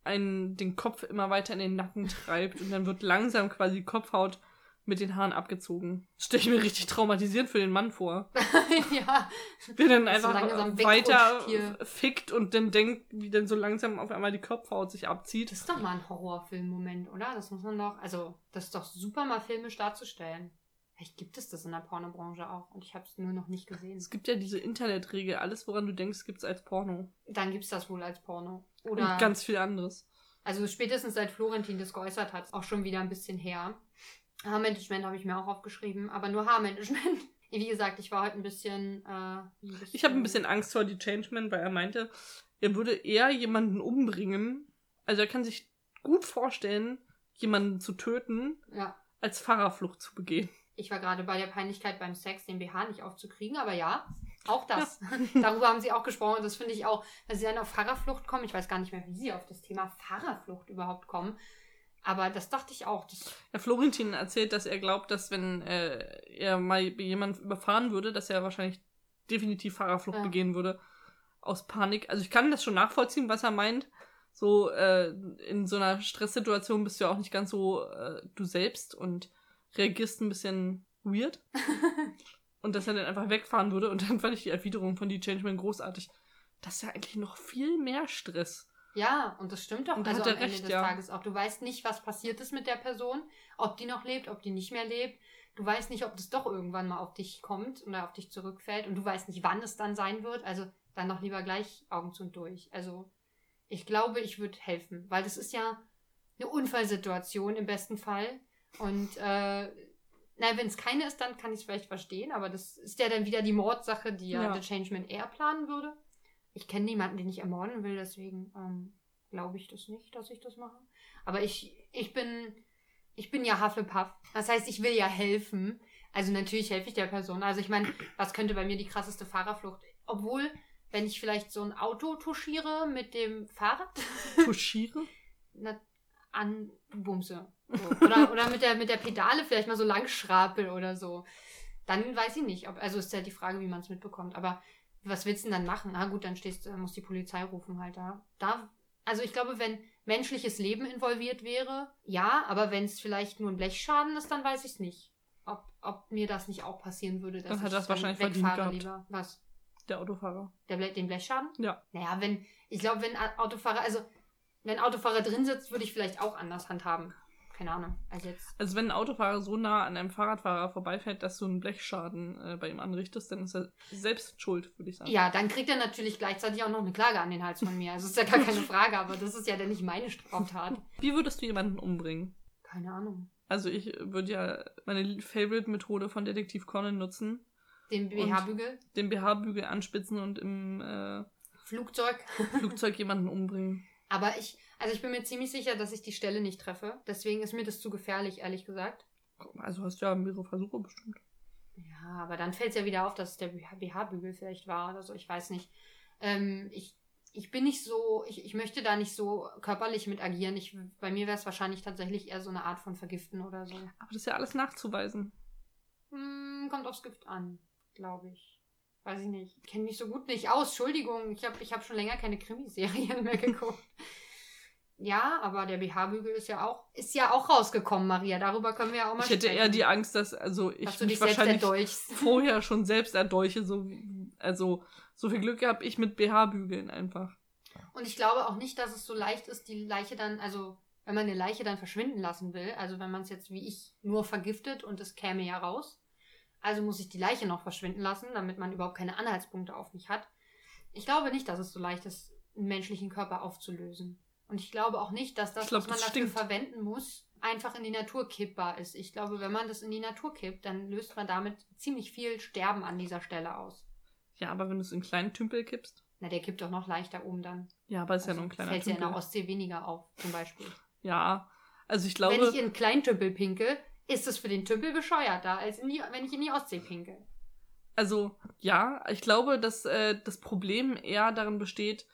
einen den Kopf immer weiter in den Nacken treibt und dann wird langsam quasi die Kopfhaut mit den Haaren abgezogen. Das stelle ich mir richtig traumatisierend für den Mann vor. ja, Wie dann so einfach langsam weiter fickt und dann denkt, wie dann so langsam auf einmal die Kopfhaut sich abzieht. das ist doch mal ein Horrorfilm-Moment, oder? Das muss man doch, also, das ist doch super mal filmisch darzustellen. Vielleicht gibt es das in der Pornobranche auch und ich habe es nur noch nicht gesehen. Es gibt ja diese Internetregel, alles woran du denkst, gibt es als Porno. Dann gibt es das wohl als Porno. Oder Und ganz viel anderes. Also spätestens seit Florentin das geäußert hat, ist auch schon wieder ein bisschen her. Haarmanagement habe ich mir auch aufgeschrieben, aber nur Haarmanagement. Wie gesagt, ich war heute ein bisschen. Äh, ein bisschen Ich habe ein bisschen Angst vor die Changeman, weil er meinte, er würde eher jemanden umbringen. Also er kann sich gut vorstellen, jemanden zu töten, Ja, als Fahrerflucht zu begehen. ich war gerade bei der Peinlichkeit beim Sex, den BH nicht aufzukriegen, aber ja, auch das. Darüber haben sie auch gesprochen und das finde ich auch, dass sie dann auf Fahrerflucht kommen. Ich weiß gar nicht mehr, wie sie auf das Thema Fahrerflucht überhaupt kommen. Aber das dachte ich auch. Der Florentin erzählt, dass er glaubt, dass wenn äh, er mal jemand überfahren würde, dass er wahrscheinlich definitiv Fahrerflucht Ja. begehen würde. Aus Panik. Also ich kann das schon nachvollziehen, was er meint. So äh, in so einer Stresssituation bist du ja auch nicht ganz so äh, du selbst und reagierst ein bisschen weird. und dass er dann einfach wegfahren würde. Und dann fand ich die Erwiderung von die Changeman großartig. Das ist ja eigentlich noch viel mehr Stress. Ja, und das stimmt doch. Und also am Ende recht, des ja. Tages auch. Du weißt nicht, was passiert ist mit der Person, ob die noch lebt, ob die nicht mehr lebt. Du weißt nicht, ob das doch irgendwann mal auf dich kommt oder auf dich zurückfällt. Und du weißt nicht, wann es dann sein wird. Also dann doch lieber gleich Augen zu und durch. Also ich glaube, ich würde helfen, weil das ist ja eine Unfallsituation im besten Fall. Und äh, na, wenn es keine ist, dann kann ich es vielleicht verstehen. Aber das ist ja dann wieder die Mordsache, die ja, Ja. der Changeman eher planen würde. Ich kenne niemanden, den ich ermorden will, deswegen ähm, glaube ich das nicht, dass ich das mache. Aber ich, ich bin, ich bin ja Hufflepuff. Das heißt, ich will ja helfen. Also natürlich helfe ich der Person. Also ich meine, was könnte bei mir die krasseste Fahrerflucht? Obwohl, wenn ich vielleicht so ein Auto touchiere mit dem Fahrrad, Touchiere? na, anbumse. So. Oder, oder mit, der, mit der Pedale vielleicht mal so lang schrapel oder so. Dann weiß ich nicht. Ob, also ist ja die Frage, wie man es mitbekommt. Aber was willst du denn dann machen? Na gut, dann stehst, dann muss die Polizei rufen halt da. da. Also ich glaube, wenn menschliches Leben involviert wäre, ja, aber wenn es vielleicht nur ein Blechschaden ist, dann weiß ich es nicht. Ob, ob mir das nicht auch passieren würde, dass hat ich das wahrscheinlich wegfahre lieber. Was? Der Autofahrer. Der Ble den Blechschaden? Ja. Naja, wenn, ich glaube, wenn Autofahrer, also wenn Autofahrer drin sitzt, würde ich vielleicht auch anders handhaben. Keine Ahnung. Also jetzt. Also wenn ein Autofahrer so nah an einem Fahrradfahrer vorbeifährt, dass du einen Blechschaden äh, bei ihm anrichtest, dann ist er selbst schuld, würde ich sagen. Ja, dann kriegt er natürlich gleichzeitig auch noch eine Klage an den Hals von mir. Also ist ja gar keine Frage, aber das ist ja dann nicht meine Straftat. Wie würdest du jemanden umbringen? Keine Ahnung. Also ich würde ja meine Favorite-Methode von Detektiv Conan nutzen, Den BH-Bügel, den BH-Bügel anspitzen und im äh, Flugzeug. Flugzeug jemanden umbringen. Aber ich, also ich bin mir ziemlich sicher, dass ich die Stelle nicht treffe. Deswegen ist mir das zu gefährlich, ehrlich gesagt. Also hast du ja mehrere Versuche bestimmt. Ja, aber dann fällt es ja wieder auf, dass es der BH-Bügel vielleicht war oder so. Ich weiß nicht. Ähm, ich, ich bin nicht so, ich, ich möchte da nicht so körperlich mit agieren. Ich, bei mir wäre es wahrscheinlich tatsächlich eher so eine Art von Vergiften oder so. Aber das ist ja alles nachzuweisen. Hm, kommt aufs Gift an, glaube ich. Weiß ich nicht. Ich kenne mich so gut nicht aus. Entschuldigung, ich habe ich hab schon länger keine Krimiserien mehr geguckt. Ja, aber der BH-Bügel ist ja auch ist ja auch rausgekommen, Maria. Darüber können wir ja auch mal Ich hätte sprechen. eher die Angst, dass also ich dass du mich wahrscheinlich vorher schon selbst erdolche. So, also so viel Glück habe ich mit BH-Bügeln einfach. Und ich glaube auch nicht, dass es so leicht ist, die Leiche dann, also wenn man eine Leiche dann verschwinden lassen will, also wenn man es jetzt wie ich nur vergiftet und es käme ja raus, also muss ich die Leiche noch verschwinden lassen, damit man überhaupt keine Anhaltspunkte auf mich hat. Ich glaube nicht, dass es so leicht ist, einen menschlichen Körper aufzulösen. Und ich glaube auch nicht, dass das, glaub, was man das dafür stinkt. verwenden muss, einfach in die Natur kippbar ist. Ich glaube, wenn man das in die Natur kippt, dann löst man damit ziemlich viel Sterben an dieser Stelle aus. Ja, aber wenn du es in einen kleinen Tümpel kippst. Na, der kippt doch noch leichter oben dann. Ja, aber es ist ja nur ein kleiner Fällt ja in Tümpel. der Ostsee weniger auf, zum Beispiel. Ja, also ich Wenn glaube, ich in einen Kleintümpel pinkel, ist es für den Tümpel bescheuerter, als die, wenn ich in die Ostsee pinkel. Also, ja, ich glaube, dass äh, das Problem eher darin besteht,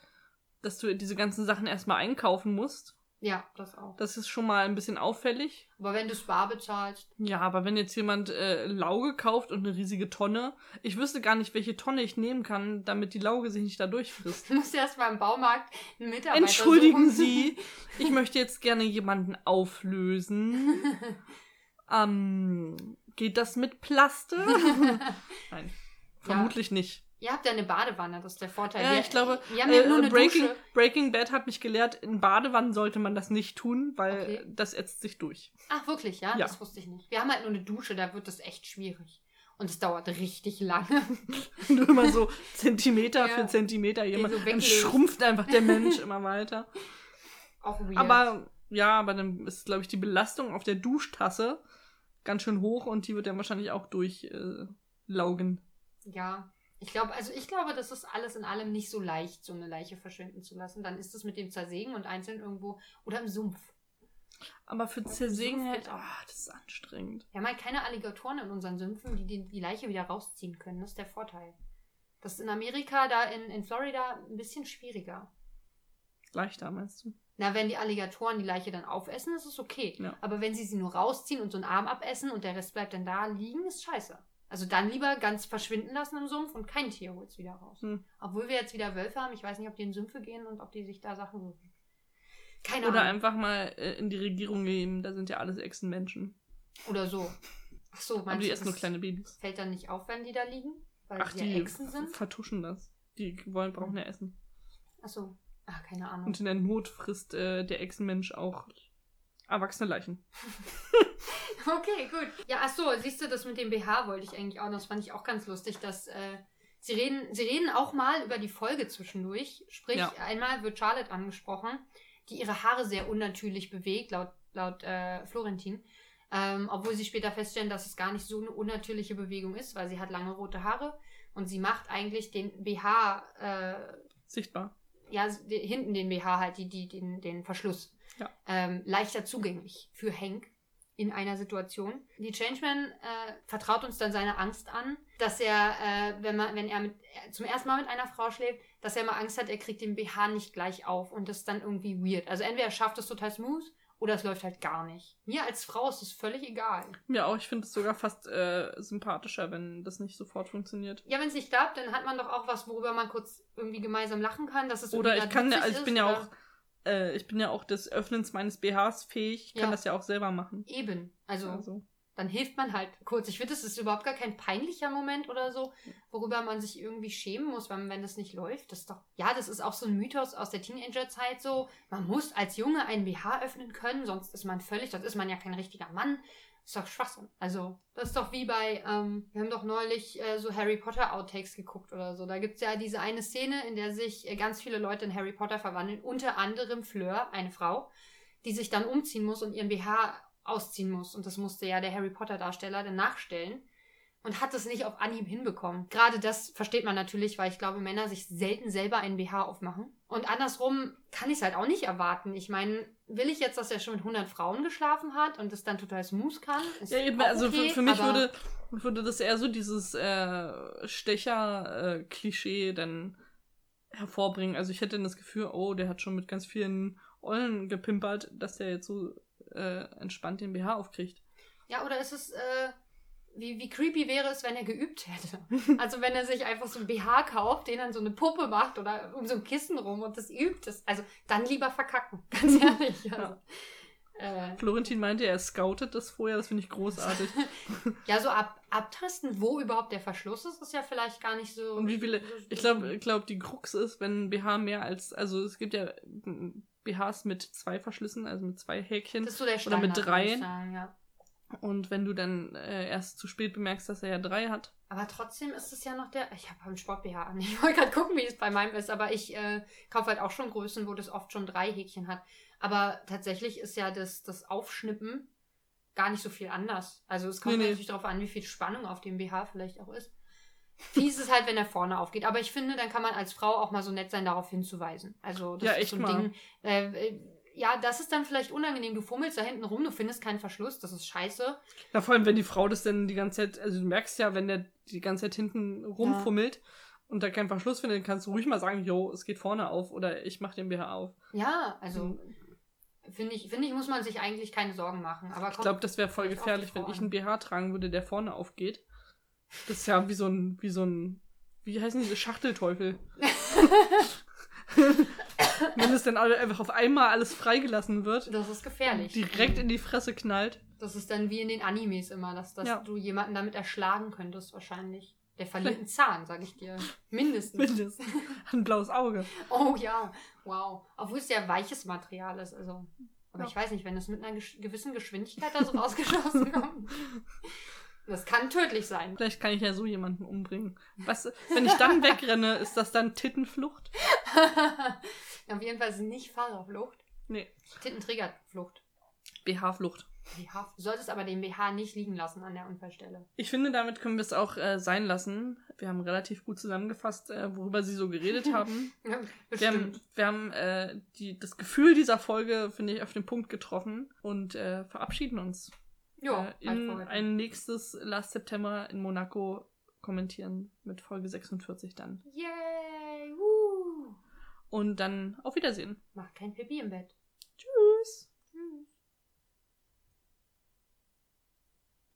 dass du diese ganzen Sachen erstmal einkaufen musst. Ja, das auch. Das ist schon mal ein bisschen auffällig. Aber wenn du es bar bezahlst. Ja, aber wenn jetzt jemand äh, Lauge kauft und eine riesige Tonne, ich wüsste gar nicht, welche Tonne ich nehmen kann, damit die Lauge sich nicht da durchfrisst. Du musst erst mal im Baumarkt einen Mitarbeiter Entschuldigen suchen. Sie, ich möchte jetzt gerne jemanden auflösen. ähm, geht das mit Plaste? Nein, vermutlich nicht. Ihr habt ja eine Badewanne, das ist der Vorteil. Ja, Wir- ich glaube, wir haben ja äh, nur eine Breaking, Dusche. Breaking Bad hat mich gelehrt, in Badewannen sollte man das nicht tun, weil Okay. das ätzt sich durch. Ach, wirklich, ja? Ja. Das wusste ich nicht. Wir haben halt nur eine Dusche, da wird das echt schwierig. Und es dauert richtig lange. Du immer so Zentimeter Ja. für Zentimeter jemand, so dann schrumpft einfach der Mensch immer weiter. Auch weird. Aber ja, aber dann ist, glaube ich, die Belastung auf der Duschtasse ganz schön hoch und die wird dann wahrscheinlich auch durchlaugen. Äh, laugen. Ja. Ich glaube, also ich glaube, das ist alles in allem nicht so leicht, so eine Leiche verschwinden zu lassen. Dann ist es mit dem Zersägen und einzeln irgendwo oder im Sumpf. aber für Zersägen halt, ah, das ist anstrengend. Wir haben halt keine Alligatoren in unseren Sümpfen, die die, die Leiche wieder rausziehen können. Das ist der Vorteil. Das ist in Amerika, da in, in Florida, ein bisschen schwieriger. Leichter, meinst du? Na, wenn die Alligatoren die Leiche dann aufessen, ist es okay. Ja. Aber wenn sie sie nur rausziehen und so einen Arm abessen und der Rest bleibt dann da liegen, ist scheiße. Also dann lieber ganz verschwinden lassen im Sumpf und kein Tier holt's wieder raus. Hm. Obwohl wir jetzt wieder Wölfe haben, ich weiß nicht, ob die in Sümpfe gehen und ob die sich da Sachen suchen. Keine Oder Ahnung. einfach mal äh, in die Regierung gehen, da sind ja alles Echsenmenschen. Oder so. Ach so, Aber meinst die du, essen nur kleine Babys. fällt dann nicht auf, wenn die da liegen? Weil Ach, sie ja die Echsen sind? vertuschen das. Die wollen, brauchen ja Essen. Ach so. Ach, keine Ahnung. Und in der Not frisst äh, der Echsenmensch auch erwachsene Leichen. Okay, gut. Ja, ach so, siehst du, das mit dem BH wollte ich eigentlich auch. Das fand ich auch ganz lustig, dass äh, sie reden, sie reden auch mal über die Folge zwischendurch. Sprich, Ja. einmal wird Charlotte angesprochen, die ihre Haare sehr unnatürlich bewegt, laut, laut äh, Florentin. Ähm, obwohl sie später feststellen, dass es gar nicht so eine unnatürliche Bewegung ist, weil sie hat lange rote Haare und sie macht eigentlich den BH, äh, Sichtbar. Ja, die, hinten den BH halt, die, die, den, den Verschluss, Ja. ähm, leichter zugänglich für Hank in einer Situation. Die Changeman äh, vertraut uns dann seine Angst an, dass er, äh, wenn, man, wenn er mit, äh, zum ersten Mal mit einer Frau schläft, dass er mal Angst hat, er kriegt den BH nicht gleich auf und das ist dann irgendwie weird. Also entweder er schafft es total smooth oder es läuft halt gar nicht. Mir als Frau ist es völlig egal. Mir auch, ich finde es sogar fast äh, sympathischer, wenn das nicht sofort funktioniert. Ja, wenn es nicht klappt, dann hat man doch auch was, worüber man kurz irgendwie gemeinsam lachen kann, dass es Oder ich kann also ich bin ist ja oder- auch, äh, ich bin ja auch des Öffnens meines BHs fähig. Ich kann Ja. das ja auch selber machen. Eben. Also, Also, dann hilft man halt kurz. Ich finde, das ist überhaupt gar kein peinlicher Moment oder so, worüber man sich irgendwie schämen muss, wenn, wenn das nicht läuft. Das ist doch, ja, das ist auch so ein Mythos aus der Teenagerzeit so. Man muss als Junge einen BH öffnen können, sonst ist man völlig, sonst ist man ja kein richtiger Mann. Das ist doch Schwachsinn. Also, das ist doch wie bei, ähm, wir haben doch neulich äh, so Harry Potter Outtakes geguckt oder so. Da gibt es ja diese eine Szene, in der sich äh, ganz viele Leute in Harry Potter verwandeln, unter anderem Fleur, eine Frau, die sich dann umziehen muss und ihren BH ausziehen muss. Und das musste ja der Harry Potter Darsteller dann nachstellen. Und hat es nicht auf Anhieb hinbekommen. Gerade das versteht man natürlich, weil ich glaube, Männer sich selten selber einen BH aufmachen. Und andersrum kann ich es halt auch nicht erwarten. Ich meine, will ich jetzt, dass er schon mit 100 Frauen geschlafen hat und das dann total smooth kann? Ist ja, eben, auch also okay, für, für mich würde, würde das eher so dieses äh, Stecher-Klischee dann hervorbringen. Also ich hätte dann das Gefühl, oh, der hat schon mit ganz vielen Ollen gepimpert, dass der jetzt so äh, entspannt den BH aufkriegt. Ja, oder ist es, äh, wie, wie creepy wäre es, wenn er geübt hätte? Also wenn er sich einfach so ein BH kauft, den dann so eine Puppe macht oder um so ein Kissen rum und das übt. Das, also dann lieber verkacken, ganz ehrlich. Also, äh, Florentin meinte, er scoutet das vorher, das finde ich großartig. ja, so ab, abtasten, wo überhaupt der Verschluss ist, ist ja vielleicht gar nicht so. Und wie viele, ich glaube, ich glaub, die Krux ist, wenn ein BH mehr als, also es gibt ja BHs mit zwei Verschlüssen, also mit zwei Häkchen. Das ist so der oder Standard, mit drei. sagen, ja. Und wenn du dann äh, erst zu spät bemerkst, dass er ja drei hat. Aber trotzdem ist es ja noch der. Ich habe einen Sport-BH an. Ich wollte gerade gucken, wie es bei meinem ist. Aber ich äh, kaufe halt auch schon Größen, wo das oft schon drei Häkchen hat. Aber tatsächlich ist ja das, das Aufschnippen gar nicht so viel anders. Also es kommt Nee, nee. natürlich darauf an, wie viel Spannung auf dem BH vielleicht auch ist. Fies ist halt, wenn er vorne aufgeht. Aber ich finde, dann kann man als Frau auch mal so nett sein, darauf hinzuweisen. Also das Ja, ist so ein mal. Ding. Äh, äh, ja, das ist dann vielleicht unangenehm. Du fummelst da hinten rum, du findest keinen Verschluss, das ist scheiße. Ja, vor allem, wenn die Frau das dann die ganze Zeit, also du merkst ja, wenn der die ganze Zeit hinten rumfummelt und da keinen Verschluss findet, kannst du ruhig mal sagen, jo, es geht vorne auf oder ich mach den BH auf. Ja, also finde ich, finde ich, muss man sich eigentlich keine Sorgen machen. Aber Ich glaube, das wäre voll gefährlich, wenn ich einen BH tragen würde, der vorne aufgeht. Das ist ja wie so ein, wie so ein, wie heißen diese Schachtelteufel? wenn es dann alle einfach auf einmal alles freigelassen wird, das ist gefährlich. direkt in die Fresse knallt. Das ist dann wie in den Animes immer, dass, dass Ja. du jemanden damit erschlagen könntest, wahrscheinlich. Der verliert einen Zahn, sag ich dir. Mindestens. Mindestens. Ein blaues Auge. Oh ja, wow. Obwohl es ja weiches Material ist, also. Aber Ja. ich weiß nicht, wenn es mit einer gewissen Geschwindigkeit da so rausgeschossen kommt. Das kann tödlich sein. Vielleicht kann ich ja so jemanden umbringen. Was, wenn ich dann wegrenne, ist das dann Tittenflucht? Auf jeden Fall ist es nicht Fahrerflucht. Nee. Tittenträgerflucht. BH-Flucht. BH. Du solltest aber den BH nicht liegen lassen an der Unfallstelle. Ich finde, damit können wir es auch äh, sein lassen. Wir haben relativ gut zusammengefasst, äh, worüber sie so geredet haben. Wir haben, bestimmt. wir haben äh, die, das Gefühl dieser Folge, finde ich, auf den Punkt getroffen und äh, verabschieden uns. Ja, äh, in ein nächstes Last September in Monaco kommentieren mit Folge 46 dann. Yay! Woo. Und dann auf Wiedersehen. Macht kein Pipi im Bett.